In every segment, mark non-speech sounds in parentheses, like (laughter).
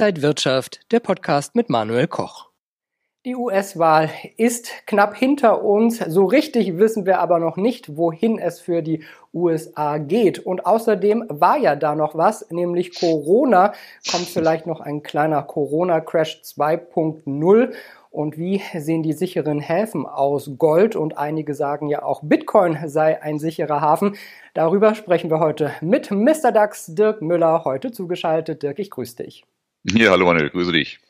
Inside Wirtschaft, der Podcast mit Manuel Koch. Die US-Wahl ist knapp hinter uns. So richtig wissen wir aber noch nicht, wohin es für die USA geht. Und außerdem war ja da noch was, nämlich Corona. Kommt vielleicht noch ein kleiner Corona-Crash 2.0. Und wie sehen die sicheren Häfen aus? Gold und einige sagen ja auch Bitcoin sei ein sicherer Hafen. Darüber sprechen wir heute mit Mr. DAX Dirk Müller, heute zugeschaltet. Dirk, ich grüße dich. Ja, hallo Manuel, grüße dich.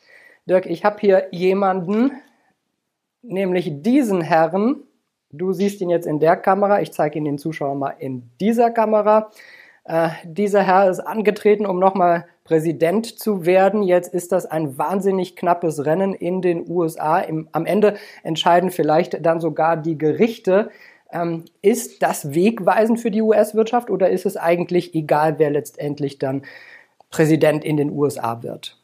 Dirk, ich habe hier jemanden, nämlich diesen Herrn. Du siehst ihn jetzt in der Kamera. Ich zeige ihn den Zuschauern mal in dieser Kamera. Äh, dieser Herr ist angetreten, um nochmal Präsident zu werden. Jetzt ist das ein wahnsinnig knappes Rennen in den USA. Im, am Ende entscheiden vielleicht dann sogar die Gerichte. Ähm, ist das wegweisend für die US-Wirtschaft oder ist es eigentlich egal, wer letztendlich dann Präsident in den USA wird?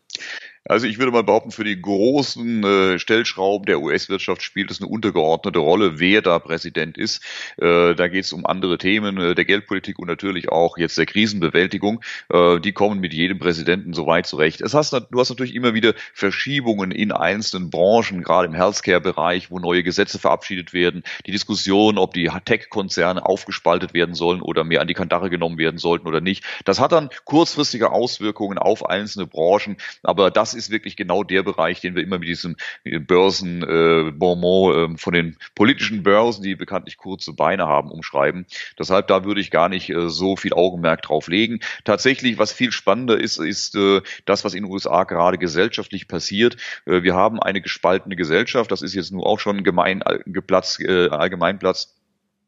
Also ich würde mal behaupten, für die großen äh, Stellschrauben der US-Wirtschaft spielt es eine untergeordnete Rolle, wer da Präsident ist. Äh, da geht es um andere Themen äh, der Geldpolitik und natürlich auch jetzt der Krisenbewältigung. Äh, die kommen mit jedem Präsidenten so weit zurecht. Es hast, du hast natürlich immer wieder Verschiebungen in einzelnen Branchen, gerade im Healthcare-Bereich, wo neue Gesetze verabschiedet werden. Die Diskussion, ob die Tech-Konzerne aufgespaltet werden sollen oder mehr an die Kandare genommen werden sollten oder nicht. Das hat dann kurzfristige Auswirkungen auf einzelne Branchen, aber das ist wirklich genau der Bereich, den wir immer mit diesem Börsenbonbon äh, von den politischen Börsen, die bekanntlich kurze Beine haben, umschreiben. Deshalb da würde ich gar nicht äh, so viel Augenmerk drauf legen. Tatsächlich, was viel spannender ist, ist äh, das, was in den USA gerade gesellschaftlich passiert. Äh, wir haben eine gespaltene Gesellschaft. Das ist jetzt nur auch schon gemein, äh, Platz, äh, Allgemeinplatz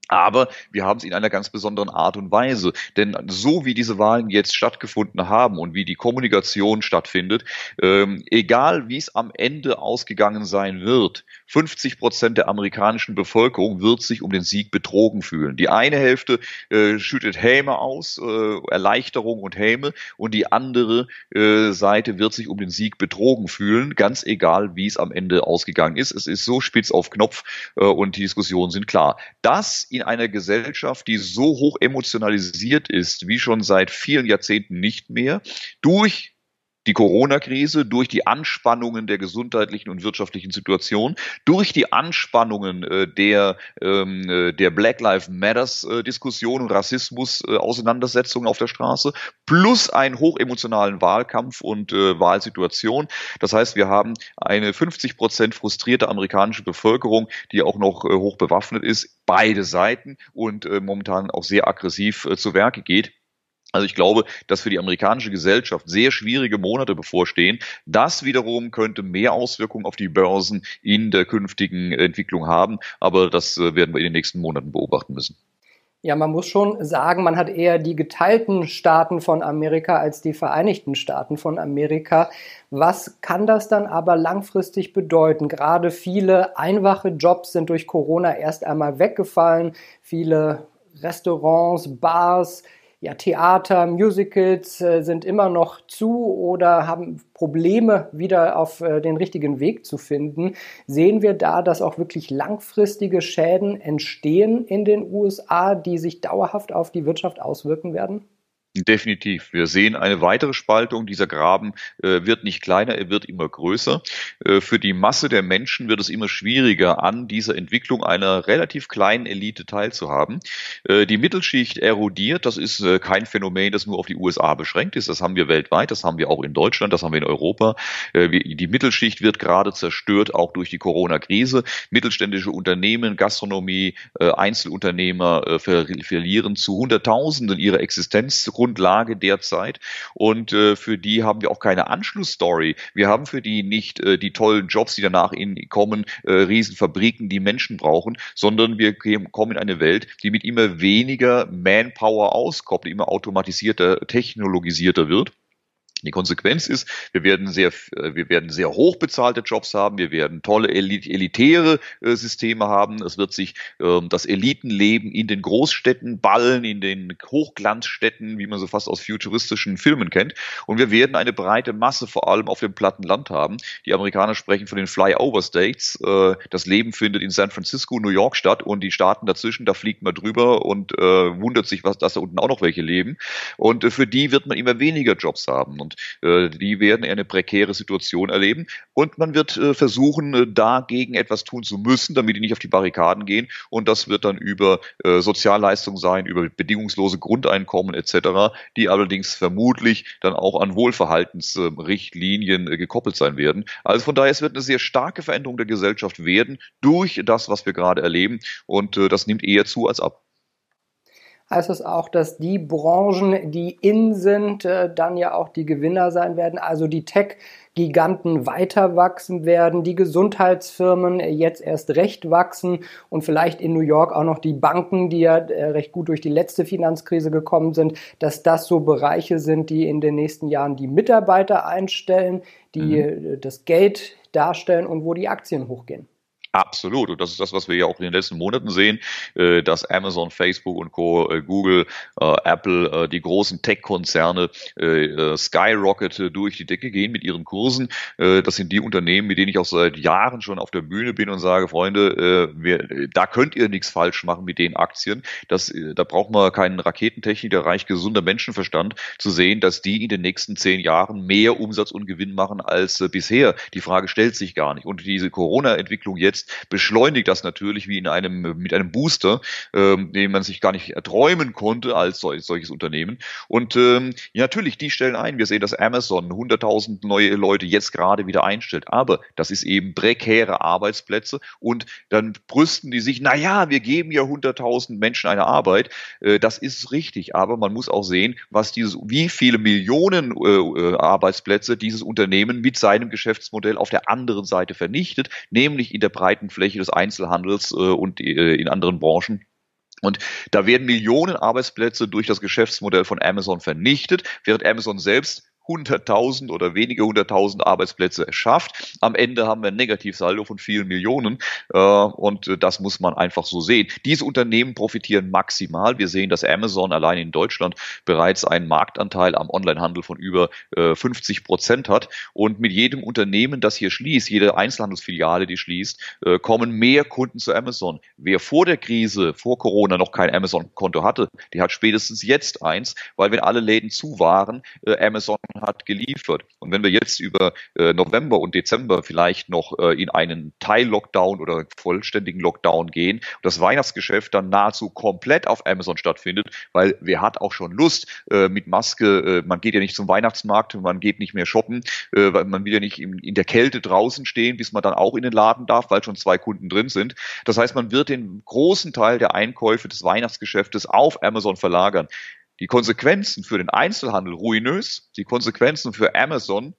aber wir haben es in einer ganz besonderen Art und Weise. Denn so wie diese Wahlen jetzt stattgefunden haben und wie die Kommunikation stattfindet, ähm, egal wie es am Ende ausgegangen sein wird, 50 Prozent der amerikanischen Bevölkerung wird sich um den Sieg betrogen fühlen. Die eine Hälfte äh, schüttet Häme aus, äh, Erleichterung und Häme, und die andere äh, Seite wird sich um den Sieg betrogen fühlen, ganz egal wie es am Ende ausgegangen ist. Es ist so spitz auf Knopf äh, und die Diskussionen sind klar. Das in einer Gesellschaft, die so hoch emotionalisiert ist, wie schon seit vielen Jahrzehnten nicht mehr, durch die Corona-Krise, durch die Anspannungen der gesundheitlichen und wirtschaftlichen Situation, durch die Anspannungen äh, der, ähm, äh, der Black Lives Matters-Diskussion äh, und Rassismus-Auseinandersetzungen äh, auf der Straße, plus einen hochemotionalen Wahlkampf und äh, Wahlsituation. Das heißt, wir haben eine 50 Prozent frustrierte amerikanische Bevölkerung, die auch noch äh, hoch bewaffnet ist, beide Seiten und momentan auch sehr aggressiv zu Werke geht. Also ich glaube, dass für die amerikanische Gesellschaft sehr schwierige Monate bevorstehen. Das wiederum könnte mehr Auswirkungen auf die Börsen in der künftigen Entwicklung haben. Aber das äh, werden wir in den nächsten Monaten beobachten müssen. Ja, man muss schon sagen, man hat eher die geteilten Staaten von Amerika als die Vereinigten Staaten von Amerika. Was kann das dann aber langfristig bedeuten? Gerade viele einfache Jobs sind durch Corona erst einmal weggefallen. Viele Restaurants, Bars, ja, Theater, Musicals äh, sind immer noch zu oder haben Probleme, wieder auf äh, den richtigen Weg zu finden. Sehen wir da, dass auch wirklich langfristige Schäden entstehen in den USA, die sich dauerhaft auf die Wirtschaft auswirken werden? Definitiv. Wir sehen eine weitere Spaltung. Dieser Graben äh, wird nicht kleiner, er wird immer größer. Äh, für die Masse der Menschen wird es immer schwieriger, an dieser Entwicklung einer relativ kleinen Elite teilzuhaben. Äh, die Mittelschicht erodiert. Das ist äh, kein Phänomen, das nur auf die USA beschränkt ist. Das haben wir weltweit, das haben wir auch in Deutschland, das haben wir in Europa. Äh, die Mittelschicht wird gerade zerstört, auch durch die Corona-Krise. Mittelständische Unternehmen, Gastronomie, äh, Einzelunternehmer ver verlieren zu Hunderttausenden ihre Existenz Grundlage derzeit. Und äh, für die haben wir auch keine Anschlussstory. Wir haben für die nicht äh, die tollen Jobs, die danach in, kommen, äh, Riesenfabriken, die Menschen brauchen, sondern wir kommen in eine Welt, die mit immer weniger Manpower auskommt, immer automatisierter, technologisierter wird. Die Konsequenz ist, wir werden sehr, äh, wir werden sehr hochbezahlte Jobs haben, wir werden tolle elitäre äh, Systeme haben. Es wird sich ähm, das Elitenleben in den Großstädten ballen, in den Hochglanzstädten, wie man so fast aus futuristischen Filmen kennt. Und wir werden eine breite Masse vor allem auf dem platten Land haben. Die Amerikaner sprechen von den Flyover States. Äh, das Leben findet in San Francisco, New York statt und die Staaten dazwischen, da fliegt man drüber und wundert sich, was, dass da unten auch noch welche leben. Und für die wird man immer weniger Jobs haben. Und äh, die werden eine prekäre Situation erleben. Und man wird äh, versuchen, äh, dagegen etwas tun zu müssen, damit die nicht auf die Barrikaden gehen. Und das wird dann über äh, Sozialleistungen sein, über bedingungslose Grundeinkommen etc., die allerdings vermutlich dann auch an Wohlverhaltensrichtlinien äh, gekoppelt sein werden. Also von daher, es wird eine sehr starke Veränderung der Gesellschaft werden durch das, was wir gerade erleben. Und äh, das nimmt eher zu als ab heißt es auch, dass die Branchen, die in sind, äh, dann ja auch die Gewinner sein werden. Also die Tech-Giganten weiter wachsen werden, die Gesundheitsfirmen jetzt erst recht wachsen und vielleicht in New York auch noch die Banken, die ja äh, recht gut durch die letzte Finanzkrise gekommen sind, dass das so Bereiche sind, die in den nächsten Jahren die Mitarbeiter einstellen, die mhm. Äh, das Geld darstellen und wo die Aktien hochgehen. Absolut. Und das ist das, was wir ja auch in den letzten Monaten sehen, äh, dass Amazon, Facebook und Co., äh, Google, äh, Apple, die großen Tech-Konzerne skyrocket durch die Decke gehen mit ihren Kursen. Das sind die Unternehmen, mit denen ich auch seit Jahren schon auf der Bühne bin und sage, Freunde, wir, da könnt ihr nichts falsch machen mit den Aktien. Das, da braucht man keinen Raketentechnik, da reicht gesunder Menschenverstand zu sehen, dass die in den nächsten zehn Jahren mehr Umsatz und Gewinn machen als bisher. Die Frage stellt sich gar nicht. Und diese Corona-Entwicklung jetzt beschleunigt das natürlich wie in einem, mit einem Booster, ähm, den man sich gar nicht erträumen konnte als solch, solches Unternehmen. Und ähm, natürlich, die stellen ein. Wir sehen, dass Amazon 100.000 neue Leute jetzt gerade wieder einstellt. Aber das ist eben prekäre Arbeitsplätze und dann brüsten die sich, na ja, wir geben ja 100.000 Menschen eine Arbeit. Äh, das ist richtig. Aber man muss auch sehen, was dieses, wie viele Millionen äh, äh Arbeitsplätze dieses Unternehmen mit seinem Geschäftsmodell auf der anderen Seite vernichtet, nämlich in der breiten breiten Fläche des Einzelhandels äh, und äh, in anderen Branchen. Und da werden Millionen Arbeitsplätze durch das Geschäftsmodell von Amazon vernichtet, während Amazon selbst 100.000 oder wenige 100.000 Arbeitsplätze erschafft. Am Ende haben wir ein Negativsaldo von vielen Millionen äh, und das muss man einfach so sehen. Diese Unternehmen profitieren maximal. Wir sehen, dass Amazon allein in Deutschland bereits einen Marktanteil am Onlinehandel von über äh, 50 Prozent hat und mit jedem Unternehmen, das hier schließt, jede Einzelhandelsfiliale, die schließt, äh, kommen mehr Kunden zu Amazon. Wer vor der Krise, vor Corona noch kein Amazon-Konto hatte, der hat spätestens jetzt eins, weil wenn alle Läden zu waren, äh, Amazon hat geliefert. Und wenn wir jetzt über äh, November und Dezember vielleicht noch äh, in einen Teil-Lockdown oder vollständigen Lockdown gehen das Weihnachtsgeschäft dann nahezu komplett auf Amazon stattfindet, weil wer hat auch schon Lust äh, mit Maske, äh, man geht ja nicht zum Weihnachtsmarkt, man geht nicht mehr shoppen, äh, weil man will ja nicht in, in der Kälte draußen stehen, bis man dann auch in den Laden darf, weil schon zwei Kunden drin sind. Das heißt, man wird den großen Teil der Einkäufe des Weihnachtsgeschäftes auf Amazon verlagern die Konsequenzen für den Einzelhandel ruinös, die Konsequenzen für Amazon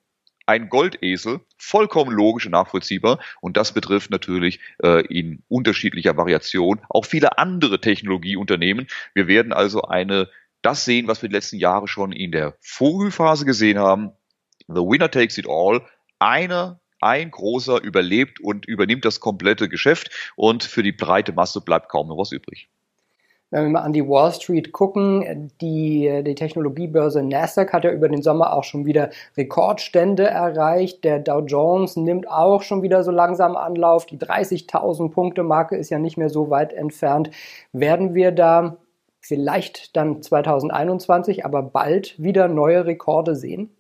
ein Goldesel, vollkommen logisch und nachvollziehbar. Und das betrifft natürlich äh, in unterschiedlicher Variation auch viele andere Technologieunternehmen. Wir werden also eine das sehen, was wir die letzten Jahre schon in der Vogelphase gesehen haben. The winner takes it all. Einer ein großer überlebt und übernimmt das komplette Geschäft und für die breite Masse bleibt kaum noch was übrig. Wenn wir mal an die Wall Street gucken, die, die Technologiebörse Nasdaq hat ja über den Sommer auch schon wieder Rekordstände erreicht. Der Dow Jones nimmt auch schon wieder so langsam Anlauf. Die 30.000 Punkte Marke ist ja nicht mehr so weit entfernt. Werden wir da vielleicht dann 2021, aber bald wieder neue Rekorde sehen?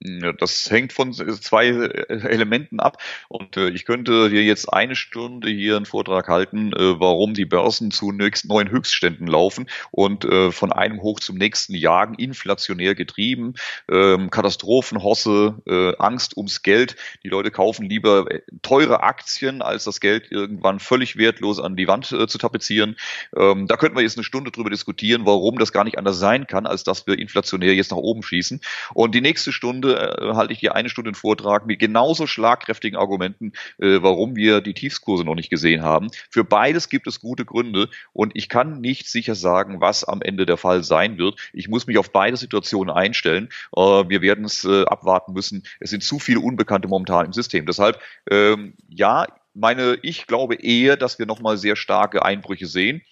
Das hängt von zwei Elementen ab. Und äh, ich könnte dir jetzt eine Stunde hier einen Vortrag halten, äh, warum die Börsen zu neuen Höchstständen laufen und äh, von einem hoch zum nächsten jagen, inflationär getrieben, ähm, Katastrophenhosse, äh, Angst ums Geld. Die Leute kaufen lieber äh, teure Aktien, als das Geld irgendwann völlig wertlos an die Wand äh, zu tapezieren. Ähm, da könnten wir jetzt eine Stunde drüber diskutieren, warum das gar nicht anders sein kann, als dass wir inflationär jetzt nach oben schießen. Und die nächste Stunde Stunde äh, halte ich hier eine Stunde einen Vortrag mit genauso schlagkräftigen Argumenten, äh, warum wir die Tiefskurse noch nicht gesehen haben. Für beides gibt es gute Gründe und ich kann nicht sicher sagen, was am Ende der Fall sein wird. Ich muss mich auf beide Situationen einstellen. Äh, wir werden es äh, abwarten müssen. Es sind zu viele Unbekannte momentan im System. Deshalb, ähm, ja, meine, ich glaube eher, dass wir nochmal sehr starke Einbrüche sehen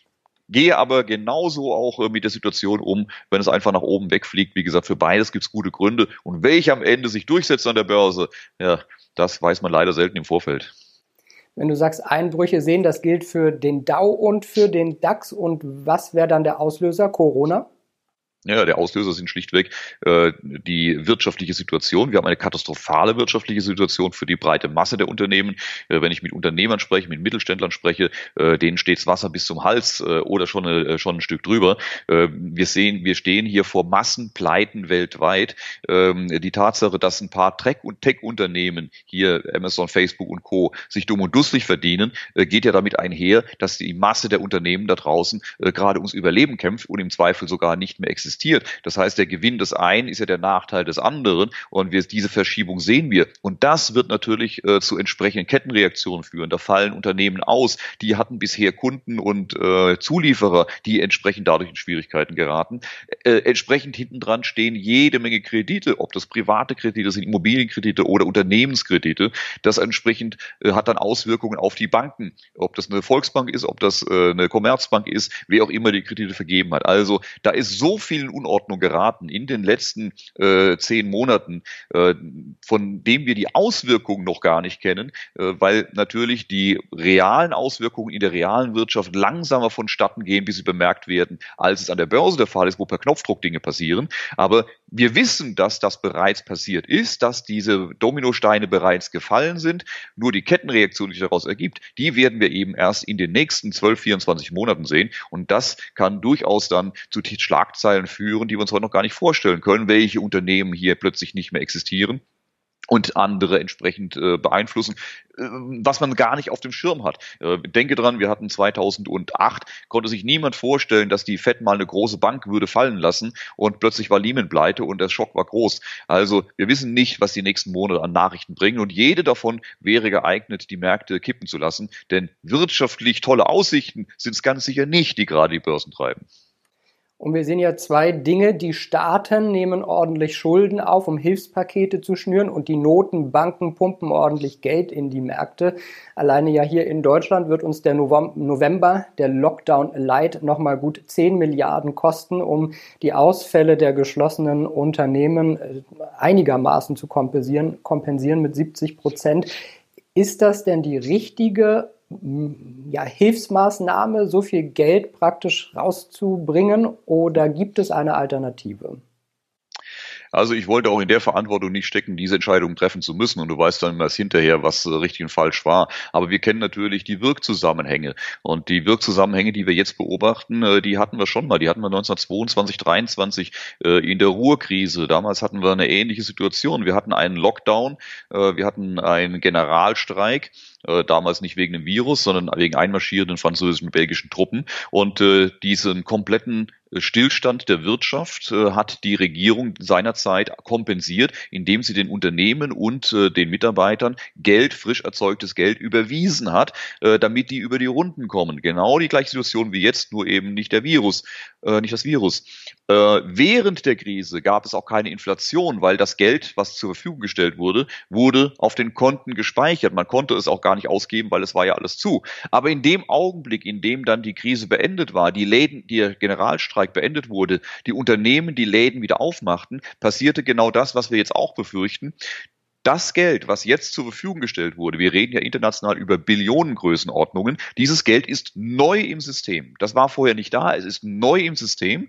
gehe aber genauso auch äh, mit der Situation um, wenn es einfach nach oben wegfliegt. Wie gesagt, für beides gibt es gute Gründe. Und welche am Ende sich durchsetzt an der Börse, ja, das weiß man leider selten im Vorfeld. Wenn du sagst Einbrüche sehen, das gilt für den DAO und für den DAX. Und was wäre dann der Auslöser? Corona? Ja, der Auslöser sind schlichtweg äh, die wirtschaftliche Situation. Wir haben eine katastrophale wirtschaftliche Situation für die breite Masse der Unternehmen. Äh, wenn ich mit Unternehmern spreche, mit Mittelständlern spreche, äh, denen stehts Wasser bis zum Hals äh, oder schon, äh, schon ein Stück drüber. Äh, wir sehen, wir stehen hier vor Massenpleiten weltweit. Ähm, die Tatsache, dass ein paar Tech- und Tech-Unternehmen hier Amazon, Facebook und Co. sich dumm und dusselig verdienen, äh, geht ja damit einher, dass die Masse der Unternehmen da draußen äh, gerade ums Überleben kämpft und im Zweifel sogar nicht mehr existiert existiert. Das heißt, der Gewinn des einen ist ja der Nachteil des anderen und wir, diese Verschiebung sehen wir. Und das wird natürlich äh, zu entsprechenden Kettenreaktionen führen. Da fallen Unternehmen aus, die hatten bisher Kunden und äh, Zulieferer, die entsprechend dadurch in Schwierigkeiten geraten. Äh, entsprechend hintendran stehen jede Menge Kredite, ob das private Kredite sind, Immobilienkredite oder Unternehmenskredite. Das entsprechend äh, hat dann Auswirkungen auf die Banken, ob das eine Volksbank ist, ob das äh, eine Commerzbank ist, wer auch immer die Kredite vergeben hat. Also da ist so viel in Unordnung geraten in den letzten äh, zehn Monaten, äh, von dem wir die Auswirkungen noch gar nicht kennen, äh, weil natürlich die realen Auswirkungen in der realen Wirtschaft langsamer vonstatten gehen, bis sie bemerkt werden, als es an der Börse der Fall ist, wo per Knopfdruck Dinge passieren. Aber wir wissen, dass das bereits passiert ist, dass diese Dominosteine bereits gefallen sind. Nur die Kettenreaktion, die sich daraus ergibt, die werden wir eben erst in den nächsten 12, 24 Monaten sehen. Und das kann durchaus dann zu Schlagzeilen führen, die wir uns heute noch gar nicht vorstellen können, welche Unternehmen hier plötzlich nicht mehr existieren und andere entsprechend äh, beeinflussen, äh, was man gar nicht auf dem Schirm hat. Äh, denke dran, wir hatten 2008, konnte sich niemand vorstellen, dass die Fed mal eine große Bank würde fallen lassen und plötzlich war Lehman pleite und der Schock war groß. Also wir wissen nicht, was die nächsten Monate an Nachrichten bringen und jede davon wäre geeignet, die Märkte kippen zu lassen, denn wirtschaftlich tolle Aussichten sind es ganz sicher nicht, die gerade die Börsen treiben. Und wir sehen ja zwei Dinge. Die Staaten nehmen ordentlich Schulden auf, um Hilfspakete zu schnüren und die Notenbanken pumpen ordentlich Geld in die Märkte. Alleine ja hier in Deutschland wird uns der November, der Lockdown Light, nochmal gut 10 Milliarden kosten, um die Ausfälle der geschlossenen Unternehmen äh, einigermaßen zu kompensieren, kompensieren mit 70 Prozent. Ist das denn die richtige ja, Hilfsmaßnahme, so viel Geld praktisch rauszubringen oder gibt es eine Alternative? Also ich wollte auch in der Verantwortung nicht stecken, diese Entscheidung treffen zu müssen. Und du weißt dann erst hinterher, was äh, richtig und falsch war. Aber wir kennen natürlich die Wirkzusammenhänge. Und die Wirkzusammenhänge, die wir jetzt beobachten, äh, die hatten wir schon mal. Die hatten wir 1922, 23 äh, in der Ruhrkrise. Damals hatten wir eine ähnliche Situation. Wir hatten einen Lockdown, wir hatten einen Generalstreik äh, damals nicht wegen dem Virus, sondern wegen einmarschierenden französischen und belgischen Truppen. Und äh, diesen kompletten Stillstand der Wirtschaft äh, hat die Regierung seinerzeit kompensiert, indem sie den Unternehmen und äh, den Mitarbeitern Geld, frisch erzeugtes Geld überwiesen hat, äh, damit die über die Runden kommen. Genau die gleiche Situation wie jetzt, nur eben nicht der Virus, äh, nicht das Virus. Äh, während der Krise gab es auch keine Inflation, weil das Geld, was zur Verfügung gestellt wurde, wurde auf den Konten gespeichert. Man konnte es auch gar nicht ausgeben, weil es war ja alles zu. Aber in dem Augenblick, in dem dann die Krise beendet war, die Läden, der Generalstreik beendet wurde, die Unternehmen die Läden wieder aufmachten, passierte genau das, was wir jetzt auch befürchten das Geld, was jetzt zur Verfügung gestellt wurde, wir reden ja international über Billionengrößenordnungen, dieses Geld ist neu im System. Das war vorher nicht da, es ist neu im System.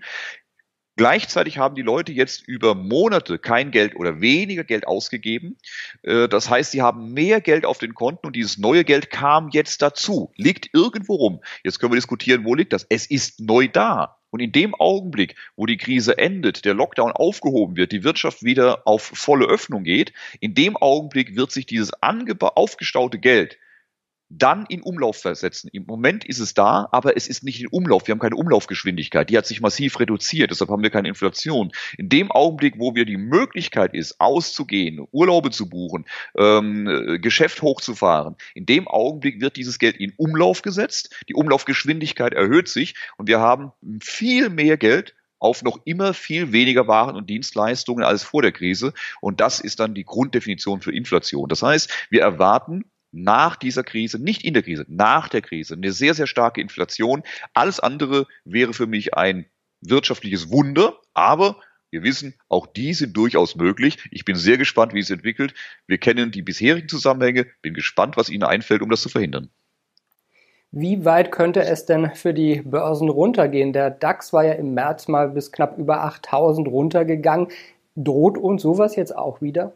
Gleichzeitig haben die Leute jetzt über Monate kein Geld oder weniger Geld ausgegeben. Äh, das heißt, sie haben mehr Geld auf den Konten und dieses neue Geld kam jetzt dazu. Liegt irgendwo rum. Jetzt können wir diskutieren, wo liegt das? Es ist neu da. Und in dem Augenblick, wo die Krise endet, der Lockdown aufgehoben wird, die Wirtschaft wieder auf volle Öffnung geht, in dem Augenblick wird sich dieses aufgestaute Geld dann in Umlauf versetzen. Im Moment ist es da, aber es ist nicht in Umlauf. Wir haben keine Umlaufgeschwindigkeit. Die hat sich massiv reduziert. Deshalb haben wir keine Inflation. In dem Augenblick, wo wir die Möglichkeit ist, auszugehen, Urlaube zu buchen, ähm, äh, Geschäft hochzufahren, in dem Augenblick wird dieses Geld in Umlauf gesetzt. Die Umlaufgeschwindigkeit erhöht sich und wir haben viel mehr Geld auf noch immer viel weniger Waren und Dienstleistungen als vor der Krise. Und das ist dann die Grunddefinition für Inflation. Das heißt, wir erwarten nach dieser Krise, nicht in der Krise, nach der Krise, eine sehr, sehr starke Inflation. Alles andere wäre für mich ein wirtschaftliches Wunder, aber wir wissen, auch die sind durchaus möglich. Ich bin sehr gespannt, wie es entwickelt. Wir kennen die bisherigen Zusammenhänge, bin gespannt, was Ihnen einfällt, um das zu verhindern. Wie weit könnte es denn für die Börsen runtergehen? Der DAX war ja im März mal bis knapp über 8000 runtergegangen. Droht uns sowas jetzt auch wieder?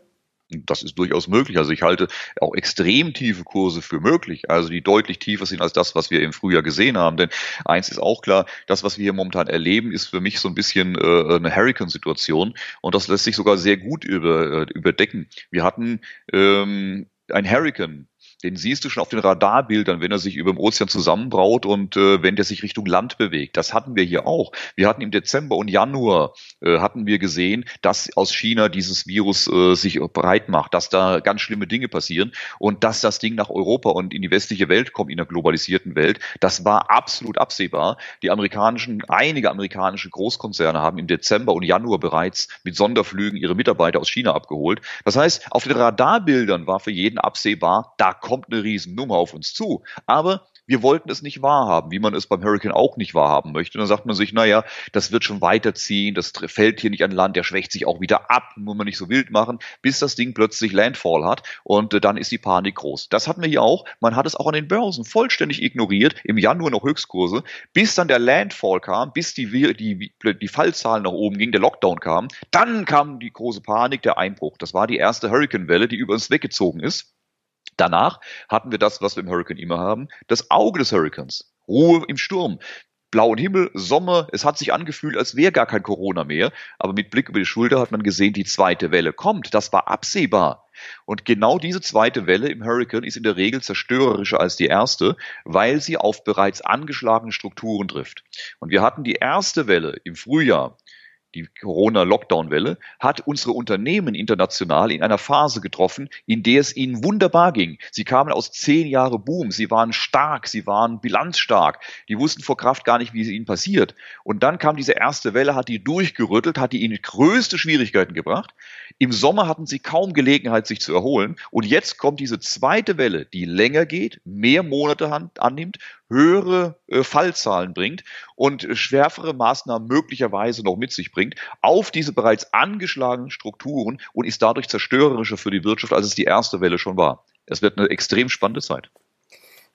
Das ist durchaus möglich. Also ich halte auch extrem tiefe Kurse für möglich, also die deutlich tiefer sind als das, was wir im Frühjahr gesehen haben. Denn eins ist auch klar, das, was wir hier momentan erleben, ist für mich so ein bisschen äh, eine Hurricane-Situation und das lässt sich sogar sehr gut über, äh, überdecken. Wir hatten ähm, ein Hurricane den siehst du schon auf den Radarbildern, wenn er sich über dem Ozean zusammenbraut und äh, wenn der sich Richtung Land bewegt. Das hatten wir hier auch. Wir hatten im Dezember und Januar äh, hatten wir gesehen, dass aus China dieses Virus äh, sich breit macht, dass da ganz schlimme Dinge passieren und dass das Ding nach Europa und in die westliche Welt kommt, in der globalisierten Welt. Das war absolut absehbar. Die amerikanischen, einige amerikanische Großkonzerne haben im Dezember und Januar bereits mit Sonderflügen ihre Mitarbeiter aus China abgeholt. Das heißt, auf den Radarbildern war für jeden absehbar, da kommt kommt eine Riesennummer auf uns zu. Aber wir wollten es nicht wahrhaben, wie man es beim Hurricane auch nicht wahrhaben möchte. Dann sagt man sich, naja, das wird schon weiterziehen, das fällt hier nicht an Land, der schwächt sich auch wieder ab, muss man nicht so wild machen, bis das Ding plötzlich Landfall hat und äh, dann ist die Panik groß. Das hatten wir hier auch. Man hat es auch an den Börsen vollständig ignoriert, im Januar noch Höchstkurse, bis dann der Landfall kam, bis die, die, die Fallzahlen nach oben gingen, der Lockdown kam. Dann kam die große Panik, der Einbruch. Das war die erste Hurricane-Welle, die über uns weggezogen ist. Danach hatten wir das, was wir im Hurricane immer haben, das Auge des Hurricanes. Ruhe im Sturm. Blauen Himmel, Sommer, es hat sich angefühlt, als wäre gar kein Corona mehr, aber mit Blick über die Schulter hat man gesehen, die zweite Welle kommt. Das war absehbar. Und genau diese zweite Welle im Hurricane ist in der Regel zerstörerischer als die erste, weil sie auf bereits angeschlagene Strukturen trifft. Und wir hatten die erste Welle im Frühjahr die Corona-Lockdown-Welle, hat unsere Unternehmen international in einer Phase getroffen, in der es ihnen wunderbar ging. Sie kamen aus zehn Jahre Boom, sie waren stark, sie waren bilanzstark, die wussten vor Kraft gar nicht, wie es ihnen passiert. Und dann kam diese erste Welle, hat die durchgerüttelt, hat die ihnen größte Schwierigkeiten gebracht. Im Sommer hatten sie kaum Gelegenheit, sich zu erholen. Und jetzt kommt diese zweite Welle, die länger geht, mehr Monate annimmt, höhere äh, Fallzahlen bringt und schwerere Maßnahmen möglicherweise noch mit sich bringt auf diese bereits angeschlagenen Strukturen und ist dadurch zerstörerischer für die Wirtschaft, als es die erste Welle schon war. Es wird eine extrem spannende Zeit.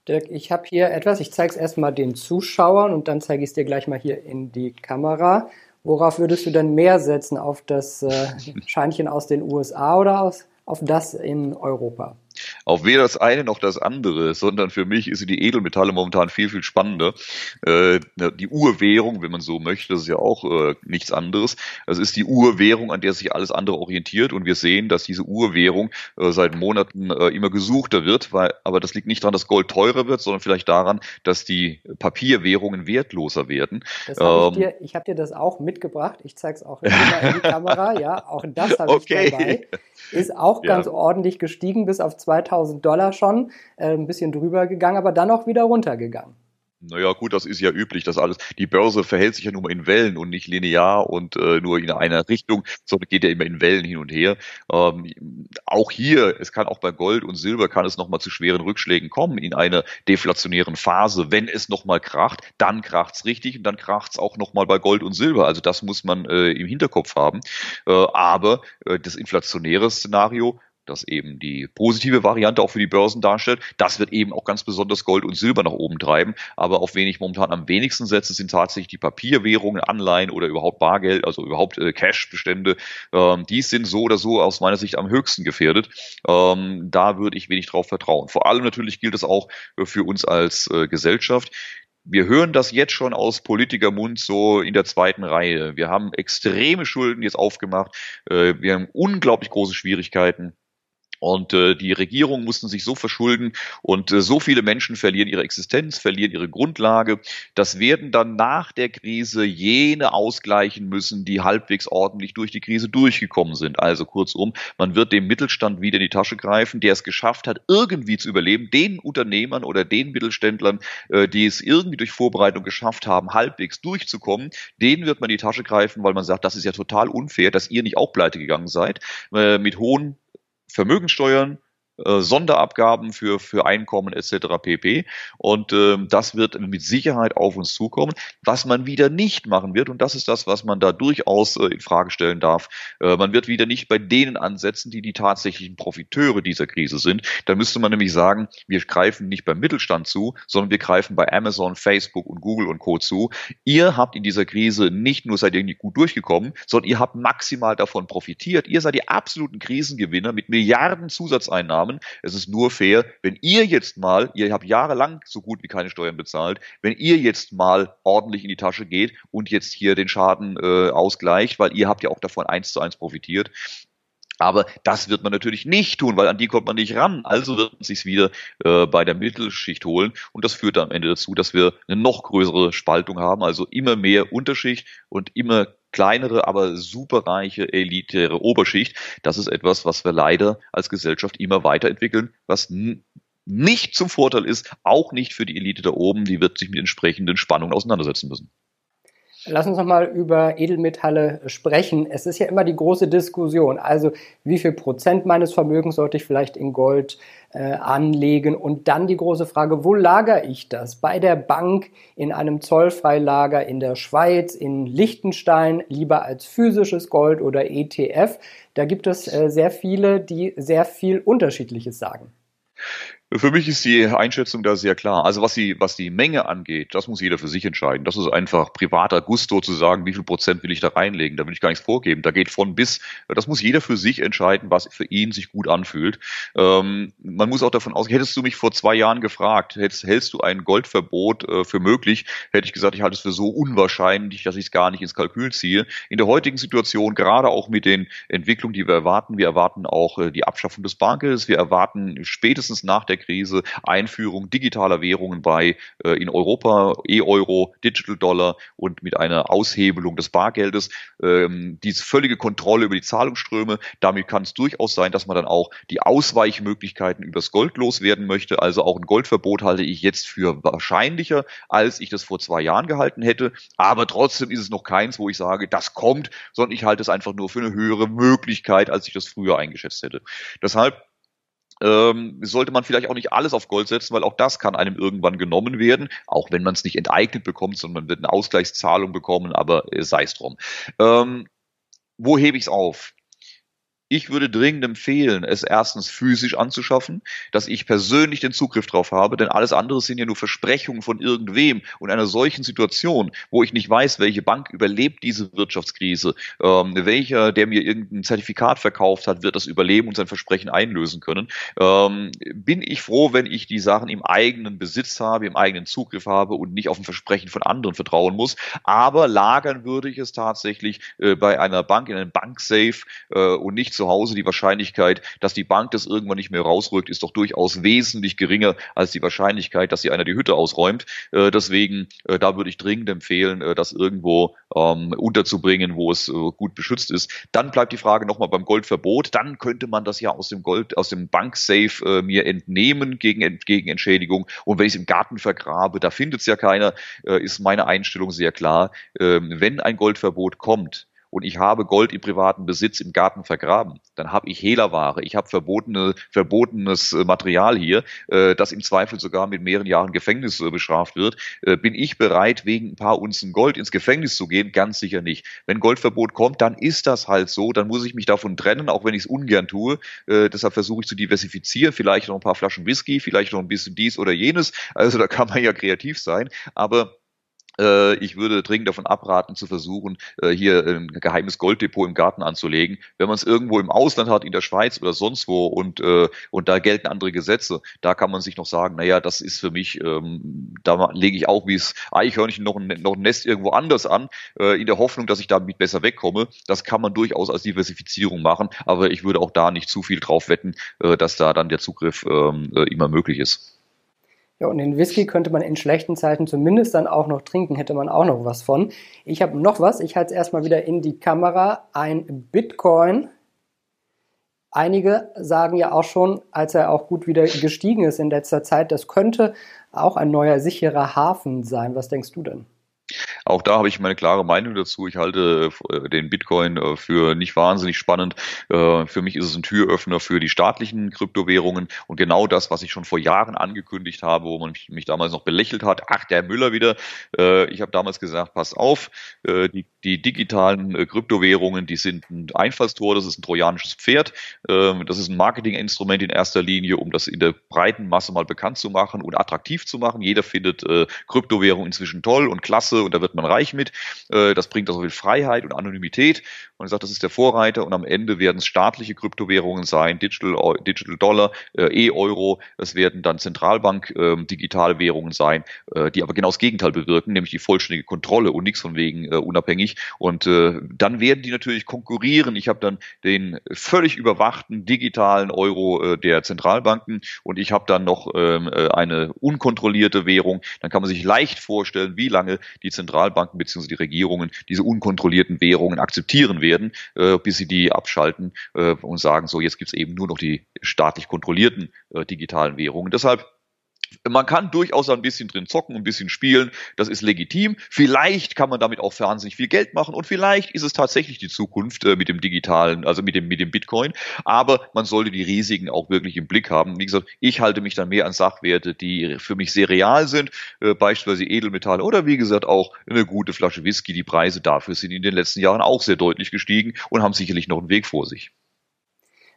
Dirk, ich habe hier etwas, ich zeige es erstmal den Zuschauern und dann zeige ich es dir gleich mal hier in die Kamera. Worauf würdest du denn mehr setzen? Auf das äh, (laughs) Scheinchen aus den USA oder aus, auf das in Europa? Auf weder das eine noch das andere, sondern für mich ist die Edelmetalle momentan viel, viel spannender. Äh, die Urwährung, wenn man so möchte, das ist ja auch äh, nichts anderes. Das ist die Urwährung, an der sich alles andere orientiert und wir sehen, dass diese Urwährung äh, seit Monaten äh, immer gesuchter wird, weil, aber das liegt nicht daran, dass Gold teurer wird, sondern vielleicht daran, dass die Papierwährungen wertloser werden. Das hab ähm, ich ich habe dir das auch mitgebracht. Ich zeige es auch in die Kamera. (laughs) Ja, auch das habe okay. ich dabei. Ist auch ganz ja. ordentlich gestiegen bis auf 2000 Dollar schon, äh, ein bisschen drüber gegangen, aber dann auch wieder runtergegangen. Naja, gut, das ist ja üblich, dass alles, die Börse verhält sich ja nur mal in Wellen und nicht linear und äh, nur in einer Richtung, sondern geht ja immer in Wellen hin und her. Ähm, auch hier, es kann auch bei Gold und Silber kann es nochmal zu schweren Rückschlägen kommen in einer deflationären Phase. Wenn es nochmal kracht, dann kracht's richtig und dann kracht's auch nochmal bei Gold und Silber. Also das muss man äh, im Hinterkopf haben. Äh, aber äh, das inflationäre Szenario das eben die positive Variante auch für die Börsen darstellt. Das wird eben auch ganz besonders Gold und Silber nach oben treiben. Aber auf wen ich momentan am wenigsten setze, sind tatsächlich die Papierwährungen, Anleihen oder überhaupt Bargeld, also überhaupt äh, Cash-Bestände. Ähm, die sind so oder so aus meiner Sicht am höchsten gefährdet. Ähm, da würde ich wenig drauf vertrauen. Vor allem natürlich gilt es auch für uns als äh, Gesellschaft wir hören das jetzt schon aus Politikermund so in der zweiten Reihe. Wir haben extreme Schulden jetzt aufgemacht. Äh, wir haben unglaublich große Schwierigkeiten. Und äh, die Regierungen mussten sich so verschulden und äh, so viele Menschen verlieren ihre Existenz, verlieren ihre Grundlage. Das werden dann nach der Krise jene ausgleichen müssen, die halbwegs ordentlich durch die Krise durchgekommen sind. Also kurzum, man wird dem Mittelstand wieder in die Tasche greifen, der es geschafft hat, irgendwie zu überleben. Den Unternehmern oder den Mittelständlern, äh, die es irgendwie durch Vorbereitung geschafft haben, halbwegs durchzukommen, denen wird man in die Tasche greifen, weil man sagt, das ist ja total unfair, dass ihr nicht auch pleite gegangen seid, äh, mit hohen Vermögensteuern, äh, Sonderabgaben für, für Einkommen etc. pp. Und äh, das wird mit Sicherheit auf uns zukommen. Was man wieder nicht machen wird, und das ist das, was man da durchaus äh, in Frage stellen darf, äh, man wird wieder nicht bei denen ansetzen, die die tatsächlichen Profiteure dieser Krise sind. Da müsste man nämlich sagen, wir greifen nicht beim Mittelstand zu, sondern wir greifen bei Amazon, Facebook und Google und Co. zu. Ihr habt in dieser Krise nicht nur seid ihr nicht gut durchgekommen, sondern ihr habt maximal davon profitiert. Ihr seid die absoluten Krisengewinner mit Milliarden Zusatzeinnahmen Einnahmen. Es ist nur fair, wenn ihr jetzt mal, ihr habt jahrelang so gut wie keine Steuern bezahlt, wenn ihr jetzt mal ordentlich in die Tasche geht und jetzt hier den Schaden äh, ausgleicht, weil ihr habt ja auch davon eins zu eins profitiert. Aber das wird man natürlich nicht tun, weil an die kommt man nicht ran. Also wird man sich wieder äh, bei der Mittelschicht holen. Und das führt am Ende dazu, dass wir eine noch größere Spaltung haben, also immer mehr Unterschicht und immer kleinere, aber superreiche, elitäre Oberschicht. Das ist etwas, was wir leider als Gesellschaft immer weiterentwickeln, was nicht zum Vorteil ist, auch nicht für die Elite da oben, die wird sich mit entsprechenden Spannungen auseinandersetzen müssen. Lass uns nochmal über Edelmetalle sprechen. Es ist ja immer die große Diskussion. Also, wie viel Prozent meines Vermögens sollte ich vielleicht in Gold äh, anlegen? Und dann die große Frage, wo lagere ich das? Bei der Bank, in einem Zollfreilager in der Schweiz, in Liechtenstein, lieber als physisches Gold oder ETF? Da gibt es äh, sehr viele, die sehr viel Unterschiedliches sagen. Für mich ist die Einschätzung da sehr klar. Also was die, was die Menge angeht, das muss jeder für sich entscheiden. Das ist einfach privater Gusto zu sagen, wie viel Prozent will ich da reinlegen. Da will ich gar nichts vorgeben. Da geht von bis. Das muss jeder für sich entscheiden, was für ihn sich gut anfühlt. Ähm, man muss auch davon ausgehen, hättest du mich vor zwei Jahren gefragt, hättest, hältst du ein Goldverbot äh, für möglich, hätte ich gesagt, ich halte es für so unwahrscheinlich, dass ich es gar nicht ins Kalkül ziehe. In der heutigen Situation, gerade auch mit den Entwicklungen, die wir erwarten, wir erwarten auch äh, die Abschaffung des Bargeldes, wir erwarten spätestens nach der Krise, Einführung digitaler Währungen bei äh, in Europa, E-Euro, Digital Dollar und mit einer Aushebelung des Bargeldes, ähm, diese völlige Kontrolle über die Zahlungsströme. Damit kann es durchaus sein, dass man dann auch die Ausweichmöglichkeiten übers Gold loswerden möchte. Also auch ein Goldverbot halte ich jetzt für wahrscheinlicher, als ich das vor zwei Jahren gehalten hätte. Aber trotzdem ist es noch keins, wo ich sage, das kommt, sondern ich halte es einfach nur für eine höhere Möglichkeit, als ich das früher eingeschätzt hätte. Deshalb ähm, sollte man vielleicht auch nicht alles auf Gold setzen, weil auch das kann einem irgendwann genommen werden, auch wenn man es nicht enteignet bekommt, sondern man wird eine Ausgleichszahlung bekommen, aber äh, sei es drum. Ähm, wo hebe ich es auf? Ich würde dringend empfehlen, es erstens physisch anzuschaffen, dass ich persönlich den Zugriff drauf habe, denn alles andere sind ja nur Versprechungen von irgendwem. Und einer solchen Situation, wo ich nicht weiß, welche Bank überlebt diese Wirtschaftskrise, ähm, welcher, der mir irgendein Zertifikat verkauft hat, wird das überleben und sein Versprechen einlösen können, ähm, bin ich froh, wenn ich die Sachen im eigenen Besitz habe, im eigenen Zugriff habe und nicht auf ein Versprechen von anderen vertrauen muss. Aber lagern würde ich es tatsächlich äh, bei einer Bank, in einem Banksafe äh, und nicht zu Hause, die Wahrscheinlichkeit, dass die Bank das irgendwann nicht mehr rausrückt, ist doch durchaus wesentlich geringer als die Wahrscheinlichkeit, dass sie einer die Hütte ausräumt. Äh, deswegen, äh, da würde ich dringend empfehlen, äh, das irgendwo ähm, unterzubringen, wo es äh, gut beschützt ist. Dann bleibt die Frage nochmal beim Goldverbot. Dann könnte man das ja aus dem Gold, aus dem Banksafe äh, mir entnehmen gegen, gegen Entschädigung. Und wenn ich es im Garten vergrabe, da findet es ja keiner, äh, ist meine Einstellung sehr klar. Ähm, wenn ein Goldverbot kommt, und ich habe Gold im privaten Besitz im Garten vergraben, dann habe ich Hehlerware, ich habe verbotene, verbotenes äh, Material hier, äh, das im Zweifel sogar mit mehreren Jahren Gefängnis äh, bestraft wird. Äh, bin ich bereit, wegen ein paar Unzen Gold ins Gefängnis zu gehen? Ganz sicher nicht. Wenn Goldverbot kommt, dann ist das halt so, dann muss ich mich davon trennen, auch wenn ich es ungern tue. Äh, deshalb versuche ich zu diversifizieren, vielleicht noch ein paar Flaschen Whisky, vielleicht noch ein bisschen dies oder jenes. Also da kann man ja kreativ sein, aber ich würde dringend davon abraten, zu versuchen, äh, hier ein geheimes Golddepot im Garten anzulegen. Wenn man es irgendwo im Ausland hat, in der Schweiz oder sonst wo und, äh, und da gelten andere Gesetze, da kann man sich noch sagen, naja, das ist für mich, ähm, da lege ich auch wie es Eichhörnchen noch ein, noch ein Nest irgendwo anders an, in der Hoffnung, dass ich damit besser wegkomme. Das kann man durchaus als Diversifizierung machen, aber ich würde auch da nicht zu viel drauf wetten, dass da dann der Zugriff ähm, immer möglich ist. Ja, und den Whisky könnte man in schlechten Zeiten zumindest dann auch noch trinken, hätte man auch noch was von. Ich habe noch was, ich halte es erstmal wieder in die Kamera. Ein Bitcoin. Einige sagen ja auch schon, als er auch gut wieder gestiegen ist in letzter Zeit, das könnte auch ein neuer sicherer Hafen sein. Was denkst du denn? Auch da habe ich meine klare Meinung dazu. Ich halte äh, den Bitcoin äh, für nicht wahnsinnig spannend. Äh, für mich ist es ein Türöffner für die staatlichen Kryptowährungen und genau das, was ich schon vor Jahren angekündigt habe, wo man mich, damals noch belächelt hat. Ach, der Müller wieder. Ich habe damals gesagt, pass auf, die, die digitalen Kryptowährungen, die sind ein Einfallstor, das ist ein trojanisches Pferd. Das ist ein Marketinginstrument in erster Linie, um das in der breiten Masse mal bekannt zu machen und attraktiv zu machen. Jeder findet Kryptowährung inzwischen toll und klasse und da wird man reich mit. Äh, das bringt also viel Freiheit und Anonymität. Und ich sage, das ist der Vorreiter und am Ende werden es staatliche Kryptowährungen sein, Digital, Digital Dollar, äh, E-Euro. Es werden dann Zentralbank ähm, digitale Währungen sein, äh, die aber genau das Gegenteil bewirken, nämlich die vollständige Kontrolle und nichts von wegen unabhängig. Und dann werden die natürlich konkurrieren. Ich habe dann den völlig überwachten digitalen Euro der Zentralbanken und ich habe dann noch ähm, eine unkontrollierte Währung. Dann kann man sich leicht vorstellen, wie lange die Zentralbanken bzw. die Regierungen diese unkontrollierten Währungen akzeptieren werden, äh, bis sie die abschalten äh, und sagen, so jetzt gibt es eben nur noch die staatlich kontrollierten äh, digitalen Währungen. Deshalb man kann durchaus ein bisschen drin zocken, ein bisschen spielen, das ist legitim. Vielleicht kann man damit auch wahnsinnig viel Geld machen und vielleicht ist es tatsächlich die Zukunft äh, mit dem digitalen, also mit dem, mit dem Bitcoin. Aber man sollte die Risiken auch wirklich im Blick haben. Wie gesagt, ich halte mich dann mehr an Sachwerte, die für mich sehr real sind, äh, beispielsweise Edelmetalle oder wie gesagt auch eine gute Flasche Whisky. Die Preise dafür sind in den letzten Jahren auch sehr deutlich gestiegen und haben sicherlich noch einen Weg vor sich.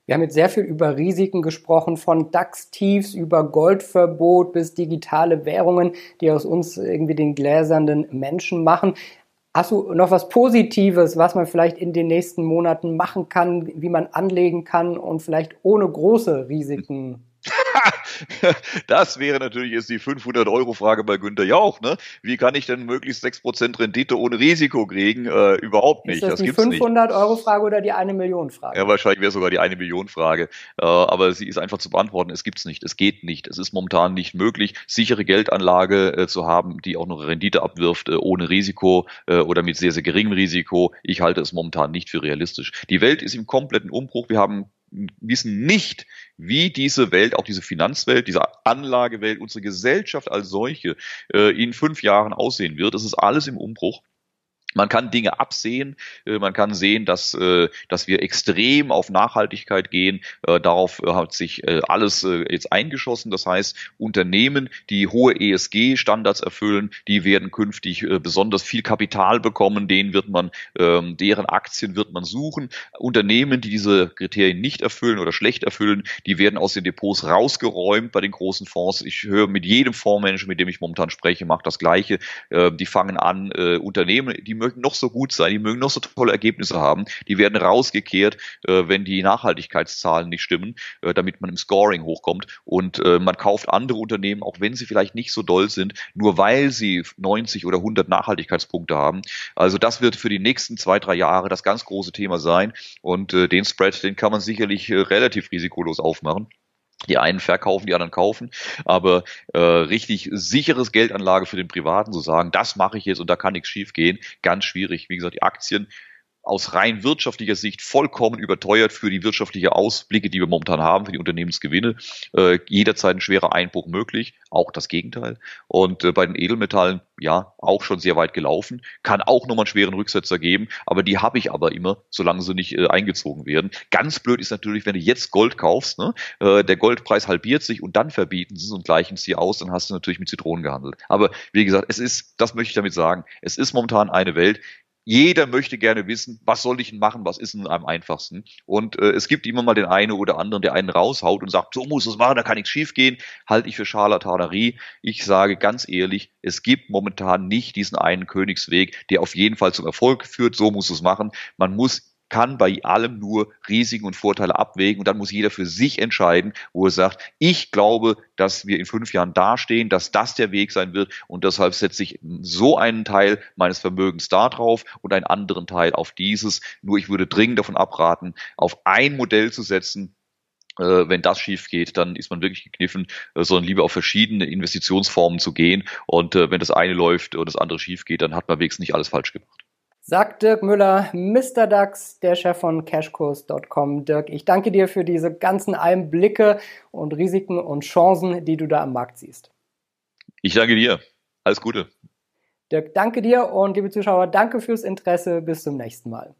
Wir haben jetzt sehr viel über Risiken gesprochen, von DAX-Tiefs über Goldverbot bis digitale Währungen, die aus uns irgendwie den gläsernden Menschen machen. Hast du noch was Positives, was man vielleicht in den nächsten Monaten machen kann, wie man anlegen kann und vielleicht ohne große Risiken (laughs) das wäre natürlich jetzt die 500-Euro-Frage bei Günter Jauch. Ne? Wie kann ich denn möglichst 6% Rendite ohne Risiko kriegen? Äh, überhaupt nicht. Ist das, das die 500-Euro-Frage oder die 1 Million-Frage? Ja, wahrscheinlich wäre sogar die 1 Million-Frage. Äh, aber sie ist einfach zu beantworten. Es gibt es nicht. Es geht nicht. Es ist momentan nicht möglich, sichere Geldanlage äh, zu haben, die auch noch Rendite abwirft, äh, ohne Risiko äh, oder mit sehr, sehr geringem Risiko. Ich halte es momentan nicht für realistisch. Die Welt ist im kompletten Umbruch. Wir haben wissen nicht, wie diese Welt, auch diese Finanzwelt, diese Anlagewelt, unsere Gesellschaft als solche äh, in fünf Jahren aussehen wird. Das ist alles im Umbruch. Man kann Dinge absehen, äh, man kann sehen, dass, äh, dass wir extrem auf Nachhaltigkeit gehen. Äh, darauf hat sich alles jetzt eingeschossen. Das heißt, Unternehmen, die hohe ESG-Standards erfüllen, die werden künftig besonders viel Kapital bekommen. Denen wird man, ähm, deren Aktien wird man suchen. Unternehmen, die diese Kriterien nicht erfüllen oder schlecht erfüllen, die werden aus den Depots rausgeräumt bei den großen Fonds. Ich höre mit jedem Fondsmanager, mit dem ich momentan spreche, macht das Gleiche. Die fangen an, Unternehmen, die mögen noch so gut sein, die mögen noch so tolle Ergebnisse haben, die werden rausgekehrt, äh, wenn die Nachhaltigkeitszahlen nicht stimmen, äh, damit man im Scoring hochkommt. Und äh, man kauft andere Unternehmen, auch wenn sie vielleicht nicht so doll sind, nur weil sie 90 oder 100 Nachhaltigkeitspunkte haben. Also das wird für die nächsten zwei, drei Jahre das ganz große Thema sein. Und den Spread, den kann man sicherlich relativ risikolos aufmachen. Die einen verkaufen, die anderen kaufen, aber äh, richtig sicheres Geldanlage für den Privaten zu sagen, das mache ich jetzt und da kann nichts schiefgehen, ganz schwierig. Wie gesagt, die Aktien aus rein wirtschaftlicher Sicht vollkommen überteuert für die wirtschaftliche Ausblicke, die wir momentan haben, für die Unternehmensgewinne. Äh, jederzeit ein schwerer Einbruch möglich, auch das Gegenteil. Und äh, bei den Edelmetallen, ja, auch schon sehr weit gelaufen, kann auch nochmal einen schweren Rücksetzer geben, aber die habe ich aber immer, solange sie nicht äh, eingezogen werden. Ganz blöd ist natürlich, wenn du jetzt Gold kaufst, ne, äh, der Goldpreis halbiert sich und dann verbieten sie es und gleichen sie aus, dann hast du natürlich mit Zitronen gehandelt. Aber wie gesagt, es ist, das möchte ich damit sagen, es ist momentan eine Welt, jeder möchte gerne wissen, was soll ich denn machen, was ist denn am einfachsten. Und äh, es gibt immer mal den einen oder anderen, der einen raushaut und sagt, so muss es machen, da kann nichts schiefgehen, halte ich für Scharlatanerie. Ich sage ganz ehrlich, es gibt momentan nicht diesen einen Königsweg, der auf jeden Fall zum Erfolg führt, so muss es machen. Man muss kann bei allem nur Risiken und Vorteile abwägen und dann muss jeder für sich entscheiden, wo er sagt, ich glaube, dass wir in fünf Jahren dastehen, dass das der Weg sein wird und deshalb setze ich so einen Teil meines Vermögens da drauf und einen anderen Teil auf dieses. Nur ich würde dringend davon abraten, auf ein Modell zu setzen, äh, wenn das schief geht, dann ist man wirklich gekniffen, äh, sondern lieber auf verschiedene Investitionsformen zu gehen. Und äh, wenn das eine läuft und das andere schief geht, dann hat man wenigstens nicht alles falsch gemacht. Sagt Dirk Müller, Mr. DAX, der Chef von Cashkurs.com. Dirk, ich danke dir für diese ganzen Einblicke und Risiken und Chancen, die du da am Markt siehst. Ich danke dir. Alles Gute. Dirk, danke dir und liebe Zuschauer, danke fürs Interesse. Bis zum nächsten Mal.